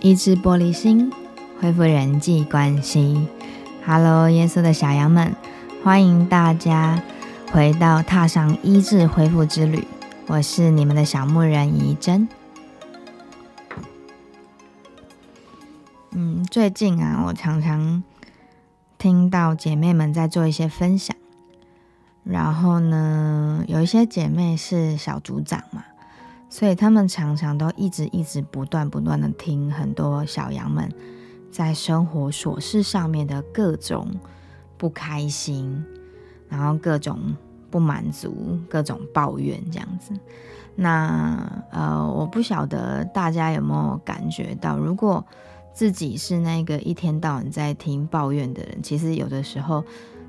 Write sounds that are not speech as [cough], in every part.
医治玻璃心，恢复人际关系。Hello，耶稣的小羊们，欢迎大家回到踏上医治恢复之旅。我是你们的小牧人怡珍。嗯，最近啊，我常常听到姐妹们在做一些分享，然后呢，有一些姐妹是小组长嘛。所以他们常常都一直一直不断不断的听很多小羊们在生活琐事上面的各种不开心，然后各种不满足，各种抱怨这样子。那呃，我不晓得大家有没有感觉到，如果自己是那个一天到晚在听抱怨的人，其实有的时候，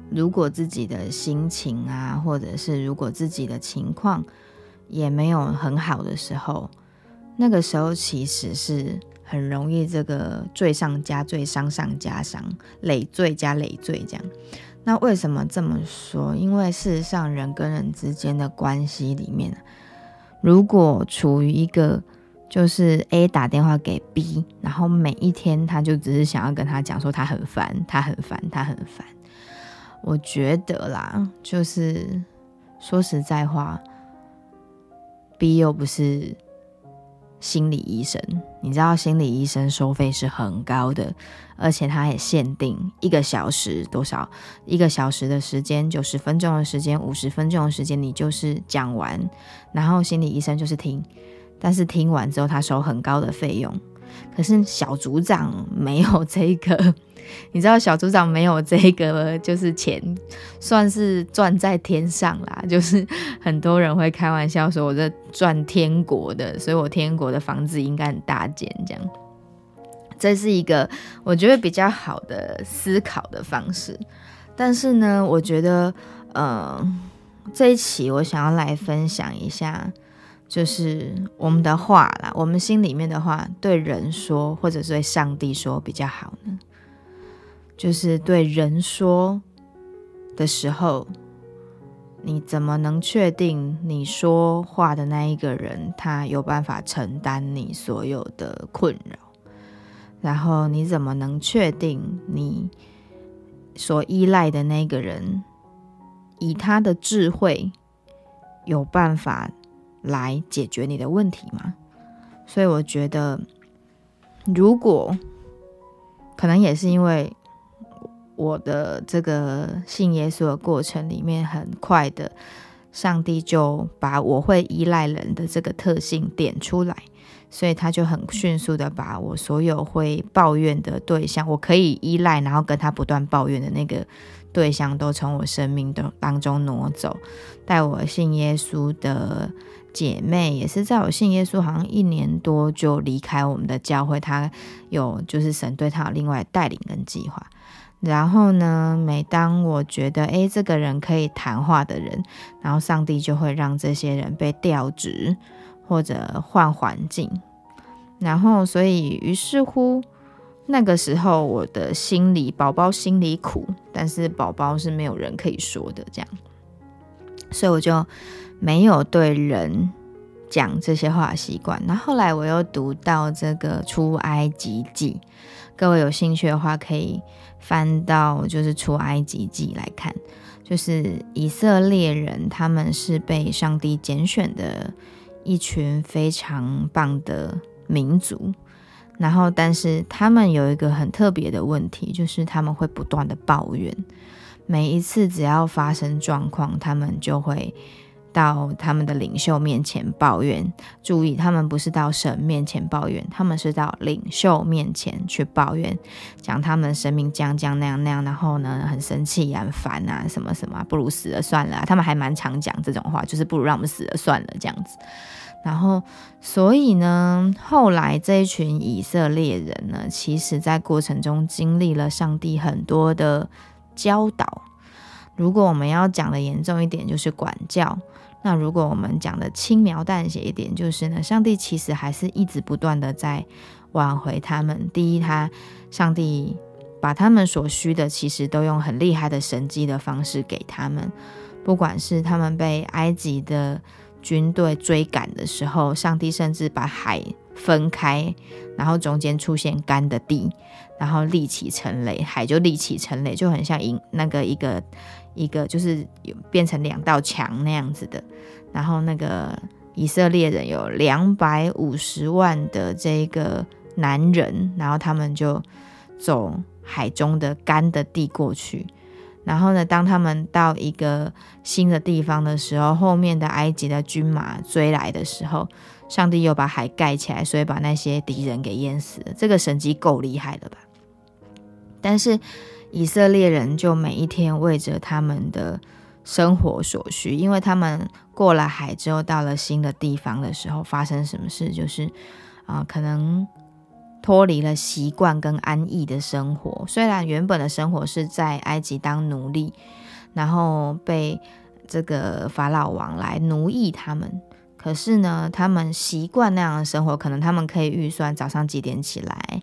如果自己的心情啊，或者是如果自己的情况，也没有很好的时候，那个时候其实是很容易这个罪上加罪，伤上加伤，累赘加累赘这样。那为什么这么说？因为事实上，人跟人之间的关系里面，如果处于一个就是 A 打电话给 B，然后每一天他就只是想要跟他讲说他很烦，他很烦，他很烦。我觉得啦，就是说实在话。又不是心理医生，你知道心理医生收费是很高的，而且他也限定一个小时多少，一个小时的时间，九十分钟的时间，五十分钟的时间，你就是讲完，然后心理医生就是听，但是听完之后他收很高的费用，可是小组长没有这个。[laughs] 你知道小组长没有这个，就是钱算是赚在天上啦。[laughs] 就是很多人会开玩笑说，我在赚天国的，所以我天国的房子应该很大间。这样，这是一个我觉得比较好的思考的方式。但是呢，我觉得，呃，这一期我想要来分享一下，就是我们的话啦，我们心里面的话，对人说，或者是对上帝说比较好呢。就是对人说的时候，你怎么能确定你说话的那一个人他有办法承担你所有的困扰？然后你怎么能确定你所依赖的那个人以他的智慧有办法来解决你的问题吗？所以我觉得，如果可能也是因为。我的这个信耶稣的过程里面，很快的，上帝就把我会依赖人的这个特性点出来，所以他就很迅速的把我所有会抱怨的对象，我可以依赖，然后跟他不断抱怨的那个对象，都从我生命的当中挪走。带我信耶稣的姐妹，也是在我信耶稣好像一年多就离开我们的教会，他有就是神对他有另外带领跟计划。然后呢，每当我觉得诶这个人可以谈话的人，然后上帝就会让这些人被调职或者换环境。然后，所以于是乎，那个时候我的心里，宝宝心里苦，但是宝宝是没有人可以说的，这样，所以我就没有对人讲这些话习惯。那后来我又读到这个出埃及记，各位有兴趣的话可以。翻到就是出埃及记来看，就是以色列人，他们是被上帝拣选的一群非常棒的民族。然后，但是他们有一个很特别的问题，就是他们会不断的抱怨。每一次只要发生状况，他们就会。到他们的领袖面前抱怨，注意，他们不是到神面前抱怨，他们是到领袖面前去抱怨，讲他们生命将将那样那样，然后呢，很生气、很烦啊，什么什么，不如死了算了。他们还蛮常讲这种话，就是不如让我们死了算了这样子。然后，所以呢，后来这一群以色列人呢，其实在过程中经历了上帝很多的教导。如果我们要讲的严重一点，就是管教。那如果我们讲的轻描淡写一点，就是呢，上帝其实还是一直不断的在挽回他们。第一，他上帝把他们所需的，其实都用很厉害的神迹的方式给他们。不管是他们被埃及的军队追赶的时候，上帝甚至把海分开，然后中间出现干的地，然后立起成垒，海就立起成垒，就很像一那个一个一个就是变成两道墙那样子的。然后那个以色列人有两百五十万的这个男人，然后他们就走海中的干的地过去。然后呢，当他们到一个新的地方的时候，后面的埃及的军马追来的时候，上帝又把海盖起来，所以把那些敌人给淹死了。这个神迹够厉害了吧？但是以色列人就每一天为着他们的生活所需，因为他们过了海之后，到了新的地方的时候，发生什么事？就是啊，可能。脱离了习惯跟安逸的生活，虽然原本的生活是在埃及当奴隶，然后被这个法老王来奴役他们，可是呢，他们习惯那样的生活，可能他们可以预算早上几点起来，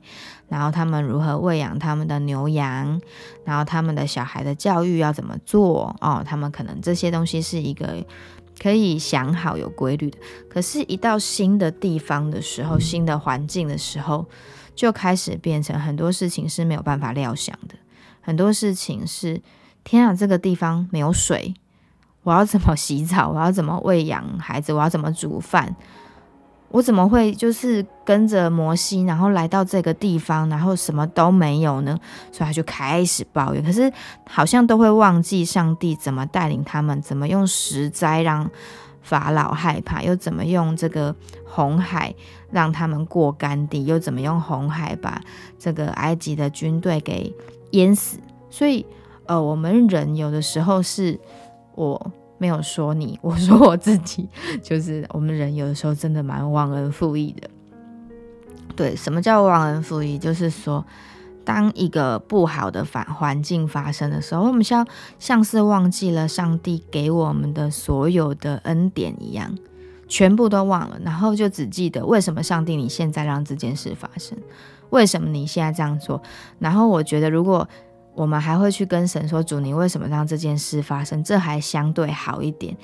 然后他们如何喂养他们的牛羊，然后他们的小孩的教育要怎么做哦，他们可能这些东西是一个可以想好有规律的，可是，一到新的地方的时候，新的环境的时候。就开始变成很多事情是没有办法料想的，很多事情是天啊，这个地方没有水，我要怎么洗澡？我要怎么喂养孩子？我要怎么煮饭？我怎么会就是跟着摩西，然后来到这个地方，然后什么都没有呢？所以他就开始抱怨，可是好像都会忘记上帝怎么带领他们，怎么用石灾让。法老害怕，又怎么用这个红海让他们过干地？又怎么用红海把这个埃及的军队给淹死？所以，呃，我们人有的时候是，我没有说你，[laughs] 我说我自己，就是我们人有的时候真的蛮忘恩负义的。对，什么叫忘恩负义？就是说。当一个不好的反环境发生的时候，我们像像是忘记了上帝给我们的所有的恩典一样，全部都忘了，然后就只记得为什么上帝你现在让这件事发生，为什么你现在这样做？然后我觉得，如果我们还会去跟神说主，你为什么让这件事发生？这还相对好一点，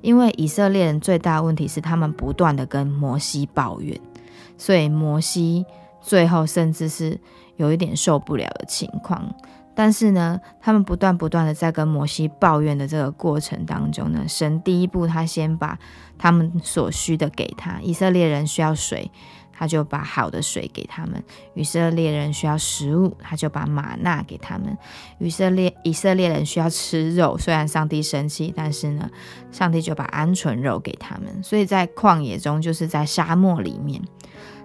因为以色列人最大的问题是他们不断的跟摩西抱怨，所以摩西最后甚至是。有一点受不了的情况，但是呢，他们不断不断的在跟摩西抱怨的这个过程当中呢，神第一步他先把他们所需的给他，以色列人需要水，他就把好的水给他们；以色列人需要食物，他就把玛纳给他们；以色列以色列人需要吃肉，虽然上帝生气，但是呢，上帝就把鹌鹑肉给他们。所以在旷野中，就是在沙漠里面。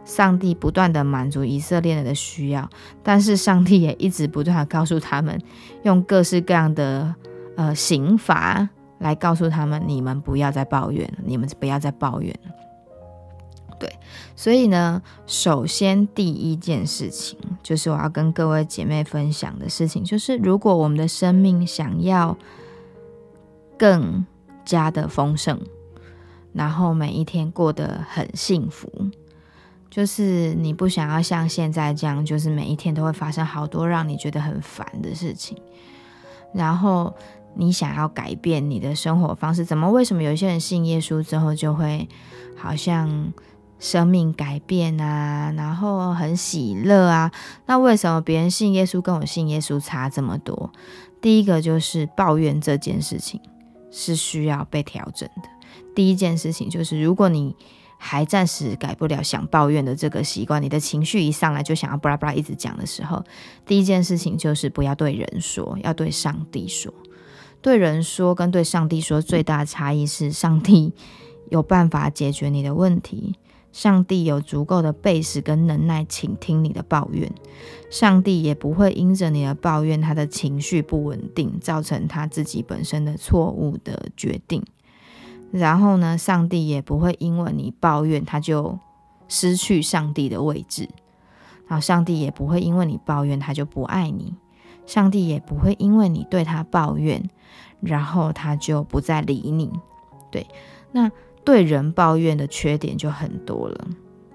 上帝不断的满足以色列人的需要，但是上帝也一直不断的告诉他们，用各式各样的呃刑罚来告诉他们：你们不要再抱怨了，你们不要再抱怨了。对，所以呢，首先第一件事情就是我要跟各位姐妹分享的事情，就是如果我们的生命想要更加的丰盛，然后每一天过得很幸福。就是你不想要像现在这样，就是每一天都会发生好多让你觉得很烦的事情，然后你想要改变你的生活方式，怎么？为什么有些人信耶稣之后就会好像生命改变啊，然后很喜乐啊？那为什么别人信耶稣跟我信耶稣差这么多？第一个就是抱怨这件事情是需要被调整的。第一件事情就是，如果你还暂时改不了想抱怨的这个习惯，你的情绪一上来就想要巴拉巴拉一直讲的时候，第一件事情就是不要对人说，要对上帝说。对人说跟对上帝说最大的差异是，上帝有办法解决你的问题，上帝有足够的背时跟能耐倾听你的抱怨，上帝也不会因着你的抱怨，他的情绪不稳定，造成他自己本身的错误的决定。然后呢，上帝也不会因为你抱怨，他就失去上帝的位置；然后上帝也不会因为你抱怨，他就不爱你；上帝也不会因为你对他抱怨，然后他就不再理你。对，那对人抱怨的缺点就很多了。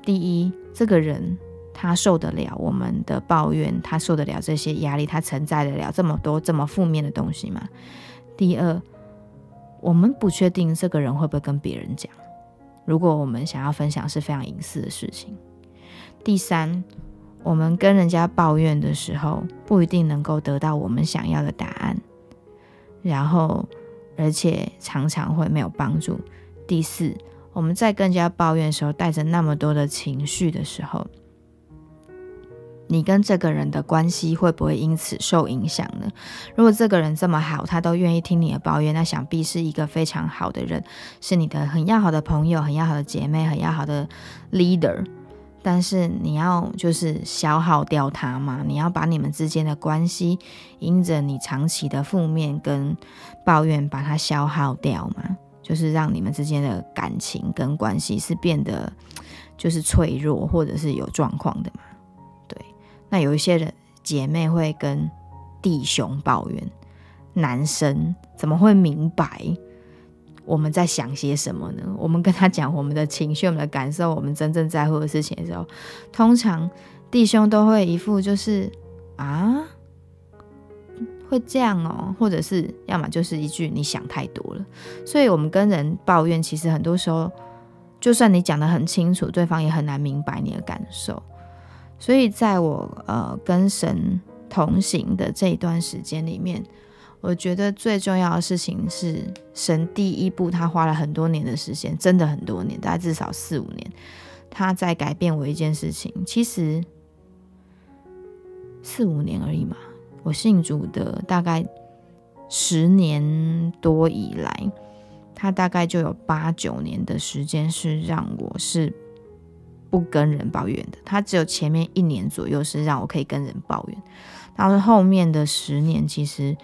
第一，这个人他受得了我们的抱怨，他受得了这些压力，他承载得了这么多这么负面的东西吗？第二。我们不确定这个人会不会跟别人讲。如果我们想要分享是非常隐私的事情，第三，我们跟人家抱怨的时候，不一定能够得到我们想要的答案，然后而且常常会没有帮助。第四，我们在更加抱怨的时候，带着那么多的情绪的时候。你跟这个人的关系会不会因此受影响呢？如果这个人这么好，他都愿意听你的抱怨，那想必是一个非常好的人，是你的很要好的朋友、很要好的姐妹、很要好的 leader。但是你要就是消耗掉他吗？你要把你们之间的关系，因着你长期的负面跟抱怨，把它消耗掉吗？就是让你们之间的感情跟关系是变得就是脆弱，或者是有状况的嘛？对？那有一些人姐妹会跟弟兄抱怨，男生怎么会明白我们在想些什么呢？我们跟他讲我们的情绪、我们的感受、我们真正在乎的事情的时候，通常弟兄都会一副就是啊，会这样哦，或者是要么就是一句你想太多了。所以，我们跟人抱怨，其实很多时候，就算你讲的很清楚，对方也很难明白你的感受。所以，在我呃跟神同行的这一段时间里面，我觉得最重要的事情是，神第一步他花了很多年的时间，真的很多年，大概至少四五年，他在改变我一件事情。其实四五年而已嘛，我信主的大概十年多以来，他大概就有八九年的时间是让我是。不跟人抱怨的，他只有前面一年左右是让我可以跟人抱怨，然后后面的十年，其实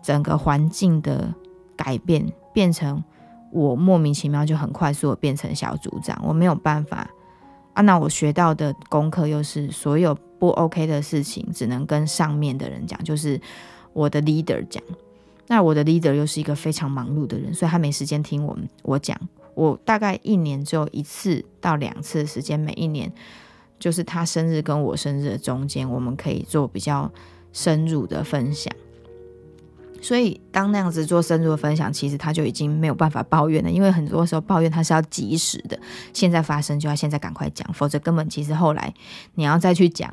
整个环境的改变，变成我莫名其妙就很快速的变成小组长，我没有办法啊。那我学到的功课又是所有不 OK 的事情，只能跟上面的人讲，就是我的 leader 讲。那我的 leader 又是一个非常忙碌的人，所以他没时间听我们我讲。我大概一年只有一次到两次的时间，每一年就是他生日跟我生日的中间，我们可以做比较深入的分享。所以当那样子做深入的分享，其实他就已经没有办法抱怨了，因为很多时候抱怨他是要及时的，现在发生就要现在赶快讲，否则根本其实后来你要再去讲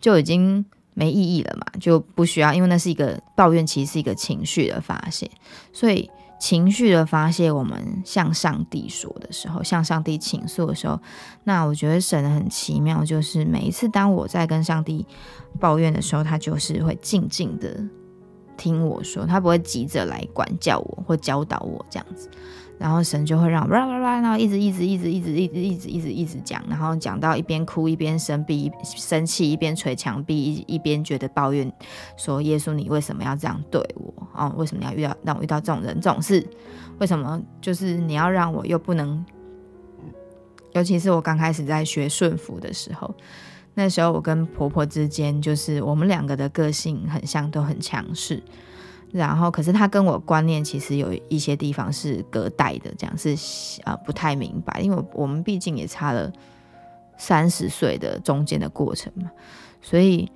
就已经没意义了嘛，就不需要，因为那是一个抱怨，其实是一个情绪的发泄，所以。情绪的发泄，我们向上帝说的时候，向上帝倾诉的时候，那我觉得神很奇妙，就是每一次当我在跟上帝抱怨的时候，他就是会静静的听我说，他不会急着来管教我或教导我这样子。然后神就会让，然后一直一直一直一直一直一直一直一直讲，然后讲到一边哭一边生气，生气一边捶墙壁，一一边觉得抱怨，说耶稣你为什么要这样对我哦？为什么要遇到让我遇到这种人这种事？为什么就是你要让我又不能？尤其是我刚开始在学顺服的时候，那时候我跟婆婆之间就是我们两个的个性很像，都很强势。然后，可是她跟我观念其实有一些地方是隔代的，这样是啊不太明白，因为我们毕竟也差了三十岁的中间的过程嘛。所以，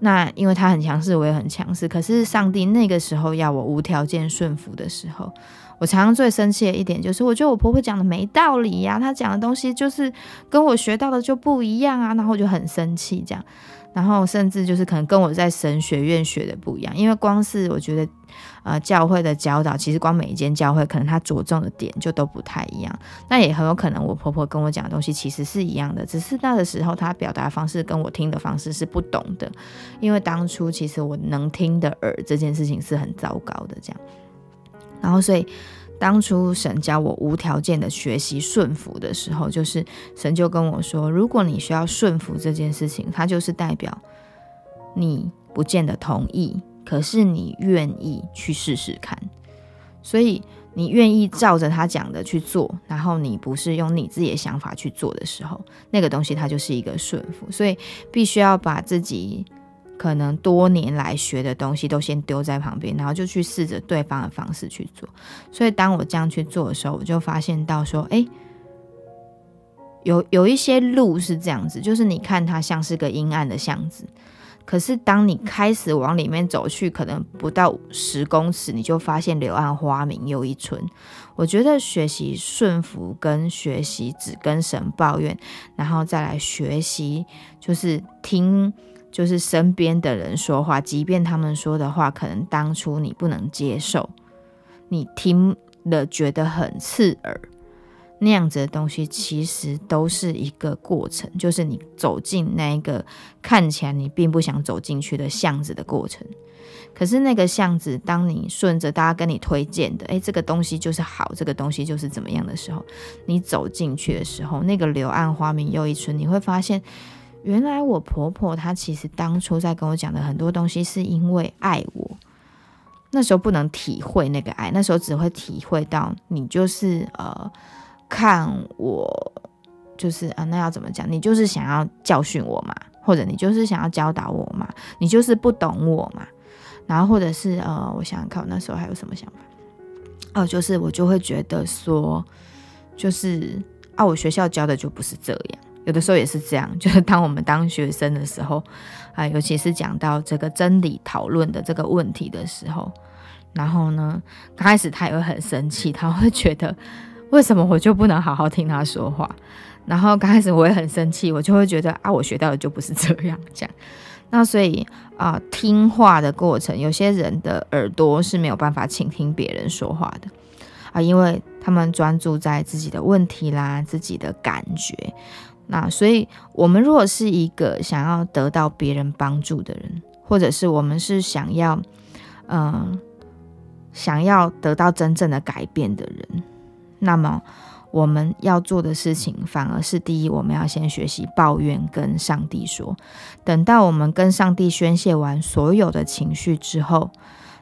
那因为他很强势，我也很强势。可是上帝那个时候要我无条件顺服的时候，我常常最生气的一点就是，我觉得我婆婆讲的没道理呀，她讲的东西就是跟我学到的就不一样啊，然后我就很生气这样。然后甚至就是可能跟我在神学院学的不一样，因为光是我觉得，呃，教会的教导其实光每一间教会可能它着重的点就都不太一样。那也很有可能我婆婆跟我讲的东西其实是一样的，只是那个时候她表达方式跟我听的方式是不懂的。因为当初其实我能听的耳这件事情是很糟糕的，这样。然后所以。当初神教我无条件的学习顺服的时候，就是神就跟我说：如果你需要顺服这件事情，它就是代表你不见得同意，可是你愿意去试试看。所以你愿意照着他讲的去做，然后你不是用你自己的想法去做的时候，那个东西它就是一个顺服。所以必须要把自己。可能多年来学的东西都先丢在旁边，然后就去试着对方的方式去做。所以当我这样去做的时候，我就发现到说，哎，有有一些路是这样子，就是你看它像是个阴暗的巷子，可是当你开始往里面走去，可能不到十公尺，你就发现柳暗花明又一村。我觉得学习顺服跟学习只跟神抱怨，然后再来学习就是听。就是身边的人说话，即便他们说的话可能当初你不能接受，你听了觉得很刺耳，那样子的东西其实都是一个过程，就是你走进那一个看起来你并不想走进去的巷子的过程。可是那个巷子，当你顺着大家跟你推荐的，诶，这个东西就是好，这个东西就是怎么样的时候，你走进去的时候，那个柳暗花明又一村，你会发现。原来我婆婆她其实当初在跟我讲的很多东西，是因为爱我。那时候不能体会那个爱，那时候只会体会到你就是呃看我就是啊，那要怎么讲？你就是想要教训我嘛，或者你就是想要教导我嘛，你就是不懂我嘛。然后或者是呃，我想想看，我那时候还有什么想法？哦，就是我就会觉得说，就是啊，我学校教的就不是这样。有的时候也是这样，[laughs] 就是当我们当学生的时候，啊，尤其是讲到这个真理讨论的这个问题的时候，然后呢，刚开始他也会很生气，他会觉得为什么我就不能好好听他说话？然后刚开始我也很生气，我就会觉得啊，我学到的就不是这样讲。那所以啊，听话的过程，有些人的耳朵是没有办法倾听别人说话的啊，因为他们专注在自己的问题啦，自己的感觉。那所以，我们如果是一个想要得到别人帮助的人，或者是我们是想要，嗯，想要得到真正的改变的人，那么我们要做的事情，反而是第一，我们要先学习抱怨，跟上帝说。等到我们跟上帝宣泄完所有的情绪之后。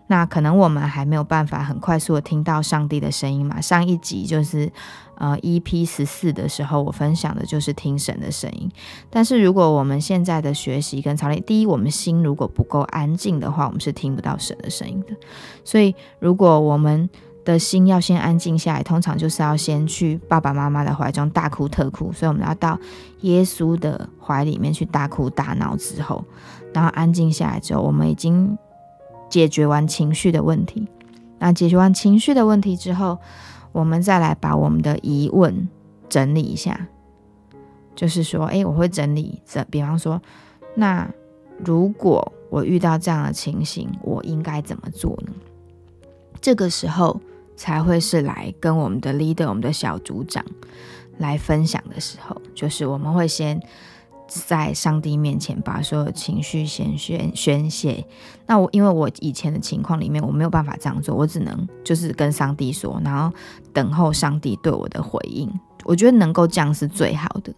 那可能我们还没有办法很快速的听到上帝的声音嘛？上一集就是呃 EP 十四的时候，我分享的就是听神的声音。但是如果我们现在的学习跟操练，第一，我们心如果不够安静的话，我们是听不到神的声音的。所以如果我们的心要先安静下来，通常就是要先去爸爸妈妈的怀中大哭特哭。所以我们要到耶稣的怀里面去大哭大闹之后，然后安静下来之后，我们已经。解决完情绪的问题，那解决完情绪的问题之后，我们再来把我们的疑问整理一下。就是说，诶，我会整理这，比方说，那如果我遇到这样的情形，我应该怎么做呢？这个时候才会是来跟我们的 leader、我们的小组长来分享的时候，就是我们会先。在上帝面前把所有情绪先宣宣泄。那我因为我以前的情况里面我没有办法这样做，我只能就是跟上帝说，然后等候上帝对我的回应。我觉得能够这样是最好的，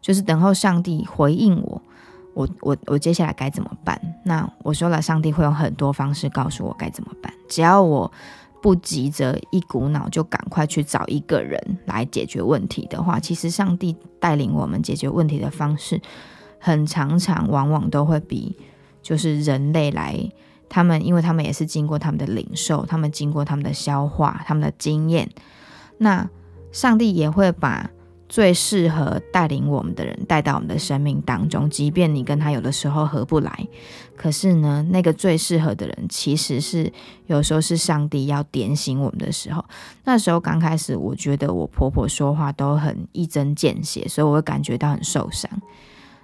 就是等候上帝回应我，我我我接下来该怎么办？那我说了，上帝会用很多方式告诉我该怎么办，只要我。不急着一股脑就赶快去找一个人来解决问题的话，其实上帝带领我们解决问题的方式，很常常往往都会比就是人类来，他们因为他们也是经过他们的领受，他们经过他们的消化，他们的经验，那上帝也会把。最适合带领我们的人带到我们的生命当中，即便你跟他有的时候合不来，可是呢，那个最适合的人其实是有时候是上帝要点醒我们的时候。那时候刚开始，我觉得我婆婆说话都很一针见血，所以我会感觉到很受伤。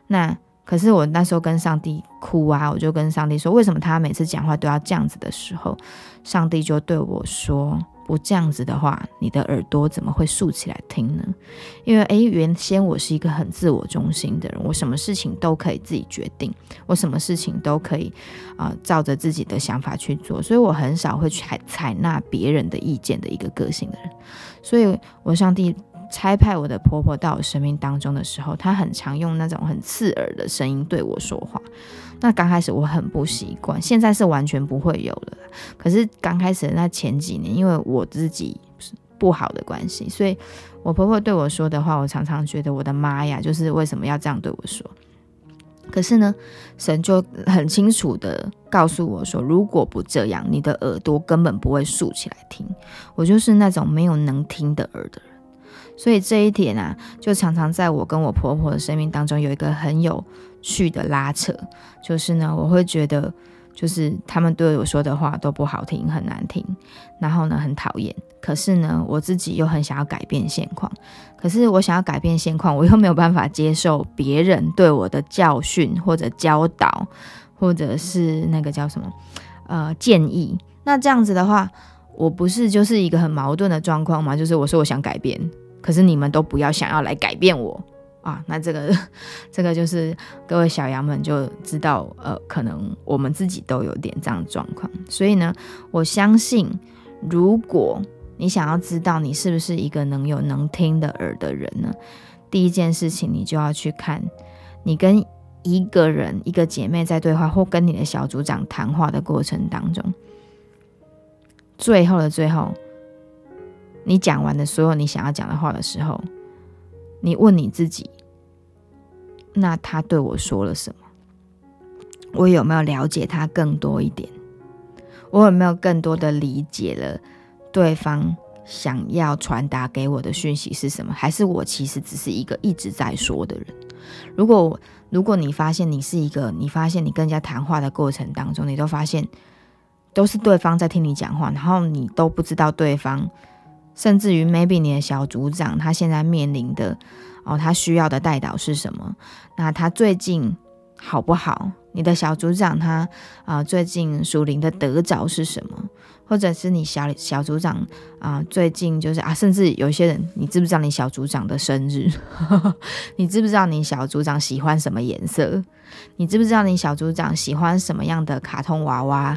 那可是我那时候跟上帝哭啊，我就跟上帝说，为什么他每次讲话都要这样子的时候，上帝就对我说。不这样子的话，你的耳朵怎么会竖起来听呢？因为诶，原先我是一个很自我中心的人，我什么事情都可以自己决定，我什么事情都可以啊，照着自己的想法去做，所以我很少会采采纳别人的意见的一个个性的人。所以，我上帝差派我的婆婆到我生命当中的时候，她很常用那种很刺耳的声音对我说话。那刚开始我很不习惯，现在是完全不会有了。可是刚开始那前几年，因为我自己不好的关系，所以我婆婆对我说的话，我常常觉得我的妈呀，就是为什么要这样对我说？可是呢，神就很清楚的告诉我说，如果不这样，你的耳朵根本不会竖起来听。我就是那种没有能听的耳的人。所以这一点啊，就常常在我跟我婆婆的生命当中有一个很有趣的拉扯，就是呢，我会觉得。就是他们对我说的话都不好听，很难听，然后呢很讨厌。可是呢，我自己又很想要改变现况。可是我想要改变现况，我又没有办法接受别人对我的教训或者教导，或者是那个叫什么呃建议。那这样子的话，我不是就是一个很矛盾的状况吗？就是我说我想改变，可是你们都不要想要来改变我。啊，那这个 [laughs] 这个就是各位小羊们就知道，呃，可能我们自己都有点这样的状况。所以呢，我相信，如果你想要知道你是不是一个能有能听的耳的人呢，第一件事情你就要去看，你跟一个人、一个姐妹在对话，或跟你的小组长谈话的过程当中，最后的最后，你讲完的所有你想要讲的话的时候。你问你自己，那他对我说了什么？我有没有了解他更多一点？我有没有更多的理解了对方想要传达给我的讯息是什么？还是我其实只是一个一直在说的人？如果如果你发现你是一个，你发现你跟人家谈话的过程当中，你都发现都是对方在听你讲话，然后你都不知道对方。甚至于，maybe 你的小组长他现在面临的哦，他需要的带导是什么？那他最近好不好？你的小组长他啊，最近属灵的得着是什么？或者是你小小组长啊，最近就是啊，甚至有些人，你知不知道你小组长的生日？[laughs] 你知不知道你小组长喜欢什么颜色？你知不知道你小组长喜欢什么样的卡通娃娃？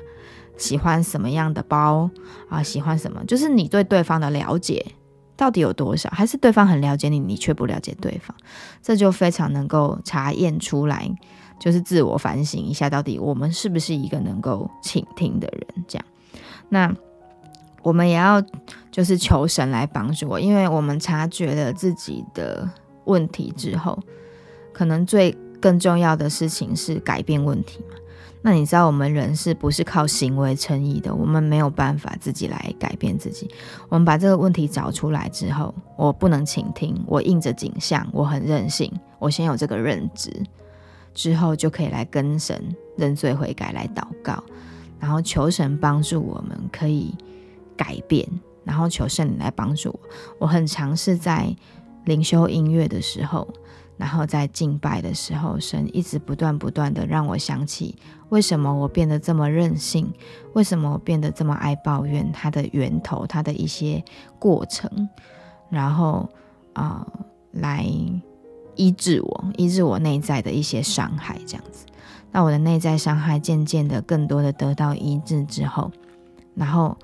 喜欢什么样的包啊？喜欢什么？就是你对对方的了解到底有多少？还是对方很了解你，你却不了解对方？这就非常能够查验出来，就是自我反省一下，到底我们是不是一个能够倾听的人？这样，那我们也要就是求神来帮助我，因为我们察觉了自己的问题之后，可能最更重要的事情是改变问题嘛。那你知道我们人是不是靠行为称义的？我们没有办法自己来改变自己。我们把这个问题找出来之后，我不能倾听，我应着景象，我很任性，我先有这个认知，之后就可以来跟神认罪悔改，来祷告，然后求神帮助我们可以改变，然后求圣灵来帮助我。我很尝试在灵修音乐的时候。然后在敬拜的时候，神一直不断不断的让我想起，为什么我变得这么任性？为什么我变得这么爱抱怨？它的源头，它的一些过程，然后啊，来医治我，医治我内在的一些伤害，这样子。那我的内在伤害渐渐的更多的得到医治之后，然后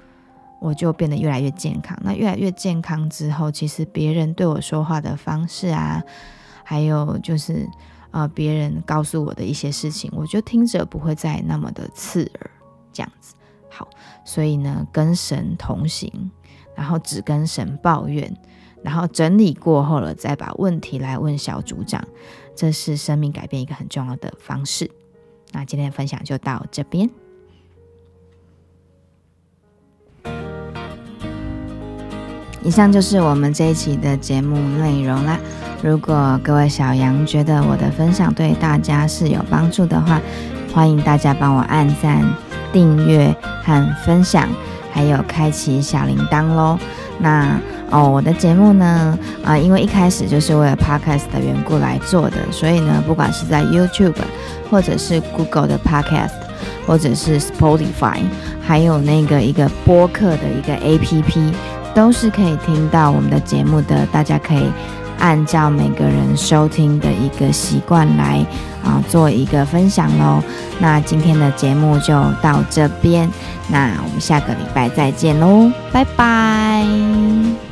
我就变得越来越健康。那越来越健康之后，其实别人对我说话的方式啊。还有就是，呃，别人告诉我的一些事情，我就听着不会再那么的刺耳，这样子。好，所以呢，跟神同行，然后只跟神抱怨，然后整理过后了，再把问题来问小组长，这是生命改变一个很重要的方式。那今天的分享就到这边。以上就是我们这一期的节目内容啦。如果各位小羊觉得我的分享对大家是有帮助的话，欢迎大家帮我按赞、订阅和分享，还有开启小铃铛喽。那哦，我的节目呢，啊，因为一开始就是为了 Podcast 的缘故来做的，所以呢，不管是在 YouTube 或者是 Google 的 Podcast，或者是 Spotify，还有那个一个播客的一个 APP。都是可以听到我们的节目的，大家可以按照每个人收听的一个习惯来啊做一个分享喽。那今天的节目就到这边，那我们下个礼拜再见喽，拜拜。